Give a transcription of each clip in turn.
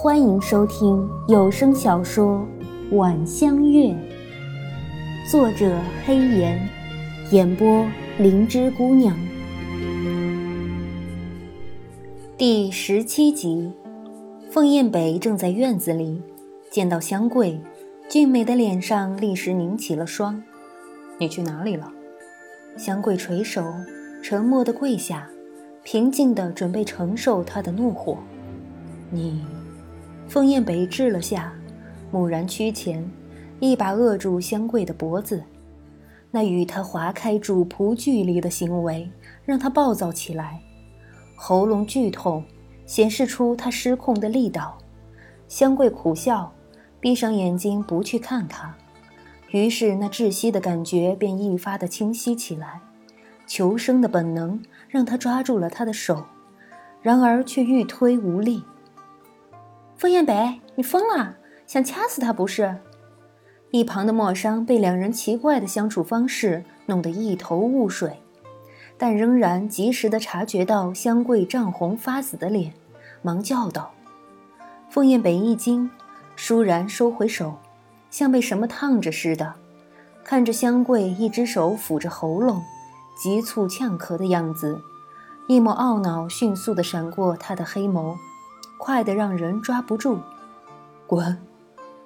欢迎收听有声小说《晚香月》，作者黑岩，演播灵芝姑娘。第十七集，凤燕北正在院子里，见到香桂，俊美的脸上立时凝起了霜。你去哪里了？香桂垂首，沉默地跪下，平静地准备承受他的怒火。你，凤燕北滞了下，蓦然趋前，一把扼住香桂的脖子。那与他划开主仆距离的行为，让他暴躁起来，喉咙剧痛，显示出他失控的力道。香桂苦笑，闭上眼睛不去看他。于是，那窒息的感觉便愈发的清晰起来。求生的本能让他抓住了他的手，然而却欲推无力。凤燕北，你疯了，想掐死他不是？一旁的莫商被两人奇怪的相处方式弄得一头雾水，但仍然及时的察觉到香桂涨红发紫的脸，忙叫道：“凤燕北一惊，倏然收回手。”像被什么烫着似的，看着香桂一只手抚着喉咙，急促呛咳的样子，一抹懊恼迅速地闪过他的黑眸，快得让人抓不住。滚！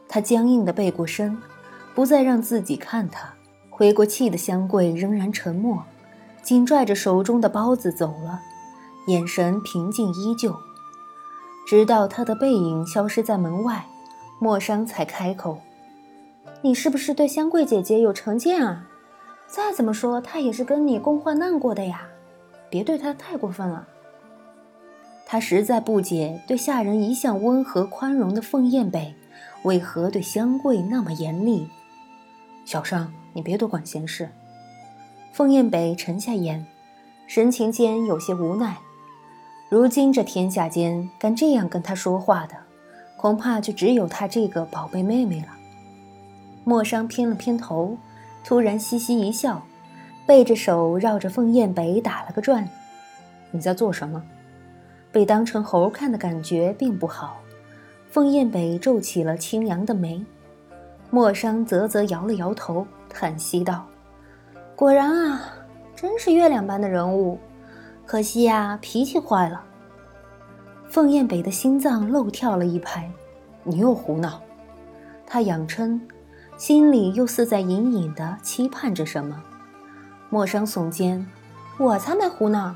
他僵硬地背过身，不再让自己看他。回过气的香桂仍然沉默，紧拽着手中的包子走了，眼神平静依旧，直到他的背影消失在门外，莫商才开口。你是不是对香桂姐姐有成见啊？再怎么说，她也是跟你共患难过的呀，别对她太过分了。他实在不解，对下人一向温和宽容的凤燕北，为何对香桂那么严厉？小商，你别多管闲事。凤燕北沉下眼，神情间有些无奈。如今这天下间敢这样跟他说话的，恐怕就只有他这个宝贝妹妹了。莫商偏了偏头，突然嘻嘻一笑，背着手绕着凤燕北打了个转。你在做什么？被当成猴看的感觉并不好。凤燕北皱起了清扬的眉，莫商啧啧摇了摇头，叹息道：“果然啊，真是月亮般的人物，可惜呀，脾气坏了。”凤燕北的心脏漏跳了一拍。你又胡闹！他仰嗔。心里又似在隐隐的期盼着什么。莫商耸肩：“我才没胡闹！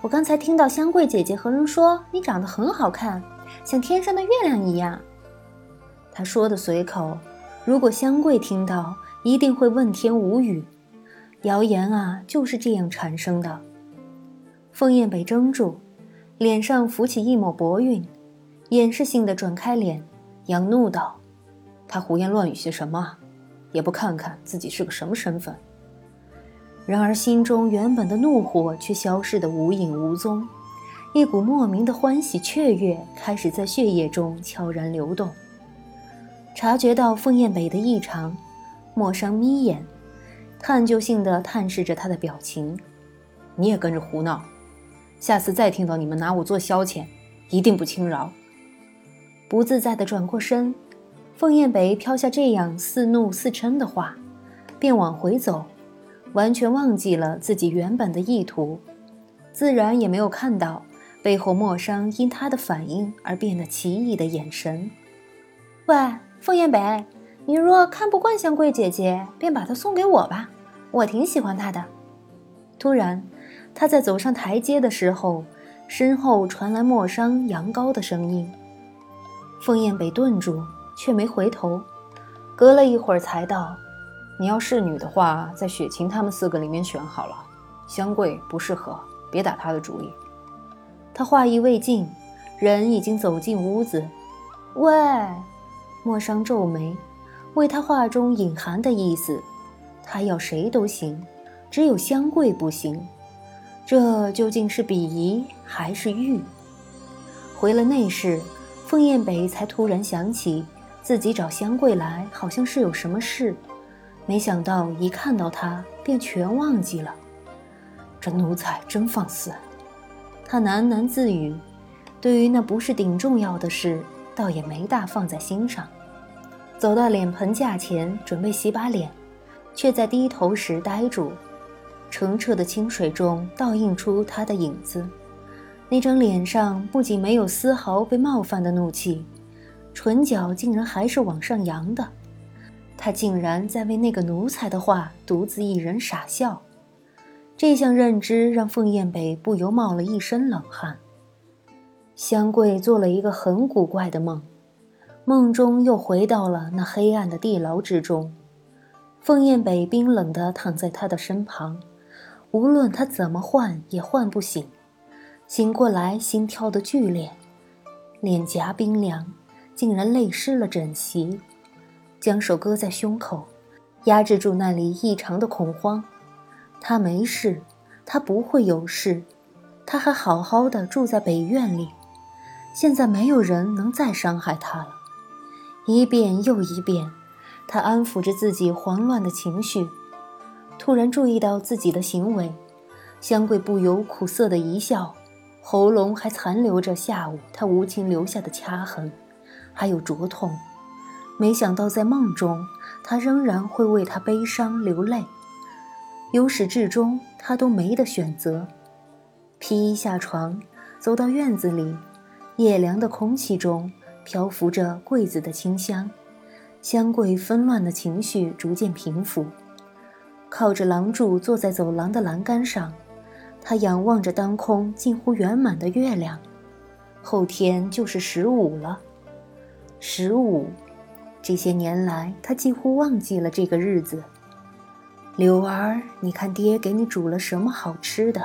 我刚才听到香桂姐姐和人说你长得很好看，像天上的月亮一样。”他说的随口，如果香桂听到，一定会问天无语。谣言啊，就是这样产生的。凤燕被怔住，脸上浮起一抹薄晕，掩饰性的转开脸，佯怒道：“他胡言乱语些什么？”也不看看自己是个什么身份。然而心中原本的怒火却消失得无影无踪，一股莫名的欢喜雀跃开始在血液中悄然流动。察觉到凤燕北的异常，莫商眯眼，探究性的探视着他的表情。你也跟着胡闹，下次再听到你们拿我做消遣，一定不轻饶。不自在的转过身。凤燕北飘下这样似怒似嗔的话，便往回走，完全忘记了自己原本的意图，自然也没有看到背后莫商因他的反应而变得奇异的眼神。喂，凤燕北，你若看不惯香桂姐姐，便把她送给我吧，我挺喜欢她的。突然，他在走上台阶的时候，身后传来莫商扬高的声音。凤燕北顿住。却没回头，隔了一会儿才道：“你要是女的话，在雪晴他们四个里面选好了，香桂不适合，别打她的主意。”他话意未尽，人已经走进屋子。喂，莫商皱眉，为他话中隐含的意思，他要谁都行，只有香桂不行。这究竟是鄙夷还是欲？回了内室，凤燕北才突然想起。自己找香桂来，好像是有什么事，没想到一看到他，便全忘记了。这奴才真放肆！他喃喃自语。对于那不是顶重要的事，倒也没大放在心上。走到脸盆架前，准备洗把脸，却在低头时呆住。澄澈的清水中倒映出他的影子，那张脸上不仅没有丝毫被冒犯的怒气，唇角竟然还是往上扬的。他竟然在为那个奴才的话独自一人傻笑。这项认知让凤燕北不由冒了一身冷汗。香桂做了一个很古怪的梦。梦中又回到了那黑暗的地牢之中，凤燕北冰冷地躺在他的身旁，无论他怎么唤也唤不醒。醒过来，心跳的剧烈，脸颊冰凉，竟然泪湿了枕席。将手搁在胸口，压制住那里异常的恐慌。他没事，他不会有事，他还好好的住在北院里，现在没有人能再伤害他了。一遍又一遍，他安抚着自己慌乱的情绪。突然注意到自己的行为，香桂不由苦涩的一笑，喉咙还残留着下午他无情留下的掐痕，还有灼痛。没想到在梦中，他仍然会为他悲伤流泪。由始至终，他都没得选择。披衣下床，走到院子里，夜凉的空气中。漂浮着桂子的清香，香桂纷乱的情绪逐渐平复。靠着廊柱坐在走廊的栏杆上，他仰望着当空近乎圆满的月亮。后天就是十五了，十五，这些年来他几乎忘记了这个日子。柳儿，你看爹给你煮了什么好吃的？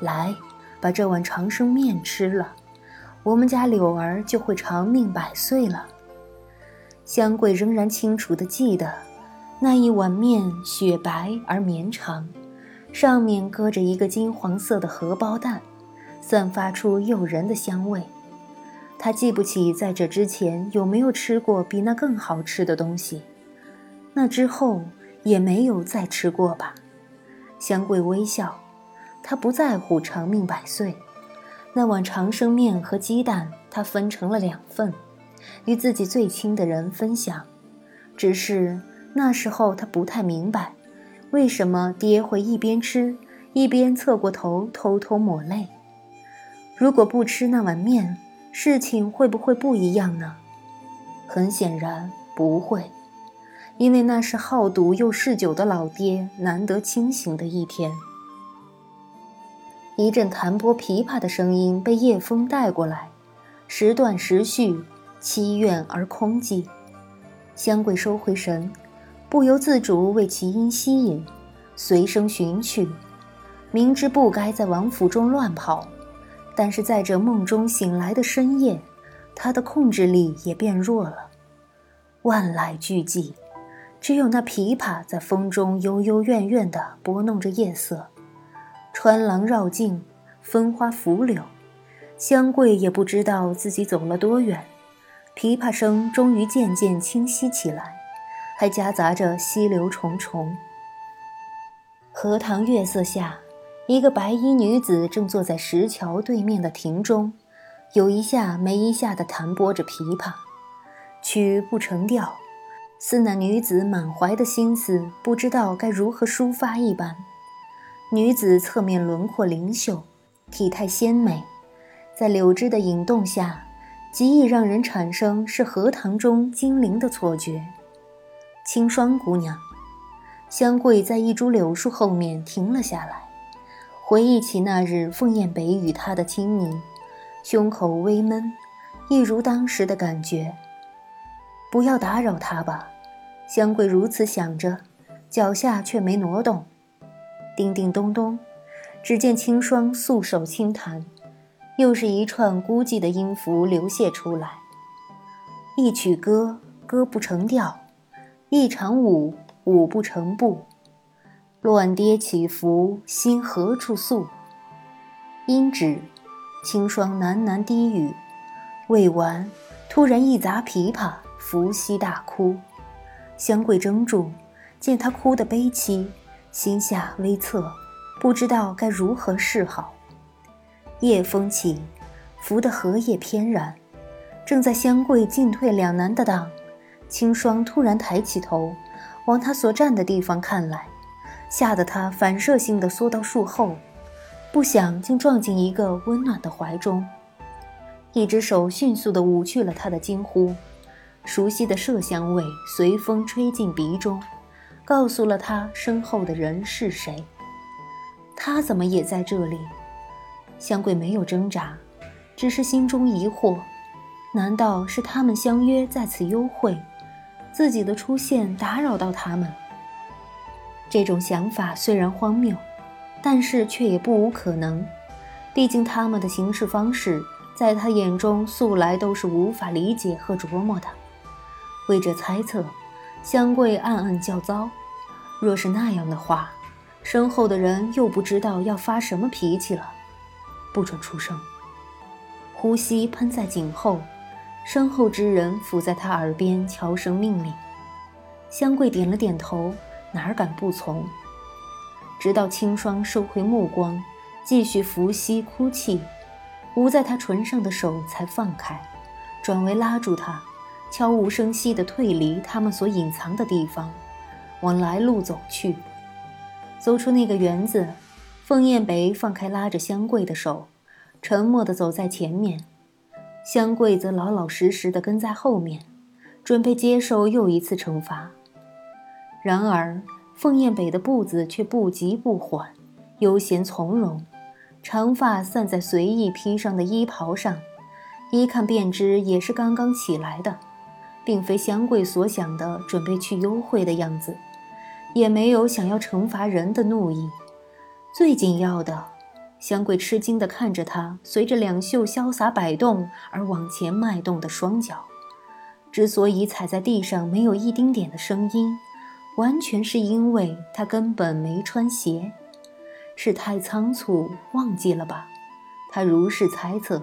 来，把这碗长生面吃了。我们家柳儿就会长命百岁了。香桂仍然清楚地记得，那一碗面雪白而绵长，上面搁着一个金黄色的荷包蛋，散发出诱人的香味。他记不起在这之前有没有吃过比那更好吃的东西，那之后也没有再吃过吧。香桂微笑，他不在乎长命百岁。那碗长生面和鸡蛋，他分成了两份，与自己最亲的人分享。只是那时候他不太明白，为什么爹会一边吃一边侧过头偷偷抹泪。如果不吃那碗面，事情会不会不一样呢？很显然不会，因为那是好赌又嗜酒的老爹难得清醒的一天。一阵弹拨琵琶的声音被夜风带过来，时断时续，凄怨而空寂。香桂收回神，不由自主为其音吸引，随声寻去。明知不该在王府中乱跑，但是在这梦中醒来的深夜，他的控制力也变弱了。万籁俱寂，只有那琵琶在风中悠悠怨怨地拨弄着夜色。穿廊绕境，风花拂柳，香桂也不知道自己走了多远，琵琶声终于渐渐清晰起来，还夹杂着溪流重重。荷塘月色下，一个白衣女子正坐在石桥对面的亭中，有一下没一下地弹拨着琵琶，曲不成调，似那女子满怀的心思不知道该如何抒发一般。女子侧面轮廓灵秀，体态鲜美，在柳枝的引动下，极易让人产生是荷塘中精灵的错觉。清霜姑娘，香桂在一株柳树后面停了下来，回忆起那日凤燕北与他的亲昵，胸口微闷，一如当时的感觉。不要打扰他吧，香桂如此想着，脚下却没挪动。叮叮咚咚，只见清霜素手轻弹，又是一串孤寂的音符流泻出来。一曲歌，歌不成调；一场舞，舞不成步。乱跌起伏，心何处诉？音止，清霜喃喃低语，未完，突然一砸琵琶，伏羲大哭。香桂怔住，见他哭得悲凄。心下微侧，不知道该如何是好。夜风起，拂得荷叶翩然，正在香桂进退两难的当，青霜突然抬起头，往他所站的地方看来，吓得他反射性的缩到树后，不想竟撞进一个温暖的怀中。一只手迅速的捂去了他的惊呼，熟悉的麝香味随风吹进鼻中，告诉了他身后的人是谁。他怎么也在这里？香桂没有挣扎，只是心中疑惑：难道是他们相约在此幽会，自己的出现打扰到他们？这种想法虽然荒谬，但是却也不无可能。毕竟他们的行事方式。在他眼中，素来都是无法理解和琢磨的。为这猜测，香桂暗暗叫糟。若是那样的话，身后的人又不知道要发什么脾气了。不准出声。呼吸喷在颈后，身后之人伏在他耳边悄声命令。香桂点了点头，哪敢不从？直到清霜收回目光，继续伏羲哭泣。捂在他唇上的手才放开，转为拉住他，悄无声息地退离他们所隐藏的地方，往来路走去。走出那个园子，凤燕北放开拉着香桂的手，沉默地走在前面，香桂则老老实实地跟在后面，准备接受又一次惩罚。然而，凤燕北的步子却不急不缓，悠闲从容。长发散在随意披上的衣袍上，一看便知也是刚刚起来的，并非香桂所想的准备去幽会的样子，也没有想要惩罚人的怒意。最紧要的，香桂吃惊地看着他随着两袖潇洒摆动而往前迈动的双脚，之所以踩在地上没有一丁点的声音，完全是因为他根本没穿鞋。是太仓促，忘记了吧？他如是猜测，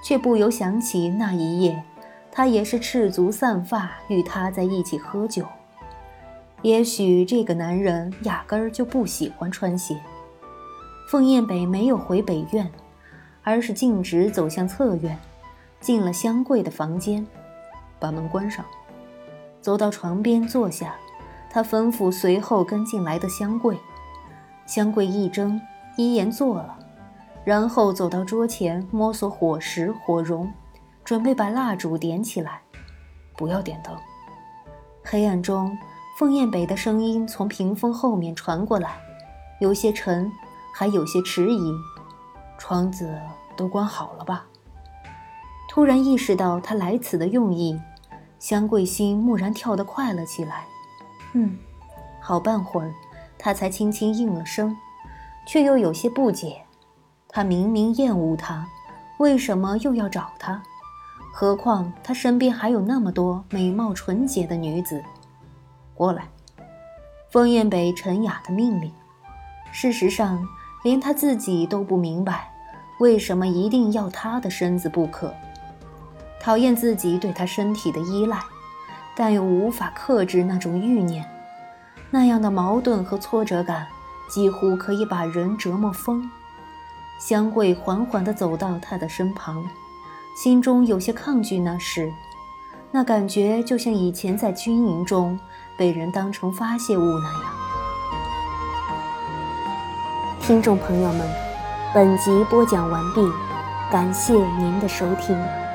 却不由想起那一夜，他也是赤足散发与他在一起喝酒。也许这个男人压根儿就不喜欢穿鞋。凤燕北没有回北院，而是径直走向侧院，进了香桂的房间，把门关上，走到床边坐下。他吩咐随后跟进来的香桂。香桂一怔，依言做了，然后走到桌前，摸索火石、火绒，准备把蜡烛点起来。不要点灯。黑暗中，凤燕北的声音从屏风后面传过来，有些沉，还有些迟疑。窗子都关好了吧？突然意识到他来此的用意，香桂心蓦然跳得快了起来。嗯，好半会儿。他才轻轻应了声，却又有些不解。他明明厌恶他，为什么又要找他？何况他身边还有那么多美貌纯洁的女子。过来，风燕北沉哑的命令。事实上，连他自己都不明白，为什么一定要他的身子不可。讨厌自己对他身体的依赖，但又无法克制那种欲念。那样的矛盾和挫折感，几乎可以把人折磨疯。香桂缓缓地走到他的身旁，心中有些抗拒那事，那感觉就像以前在军营中被人当成发泄物那样。听众朋友们，本集播讲完毕，感谢您的收听。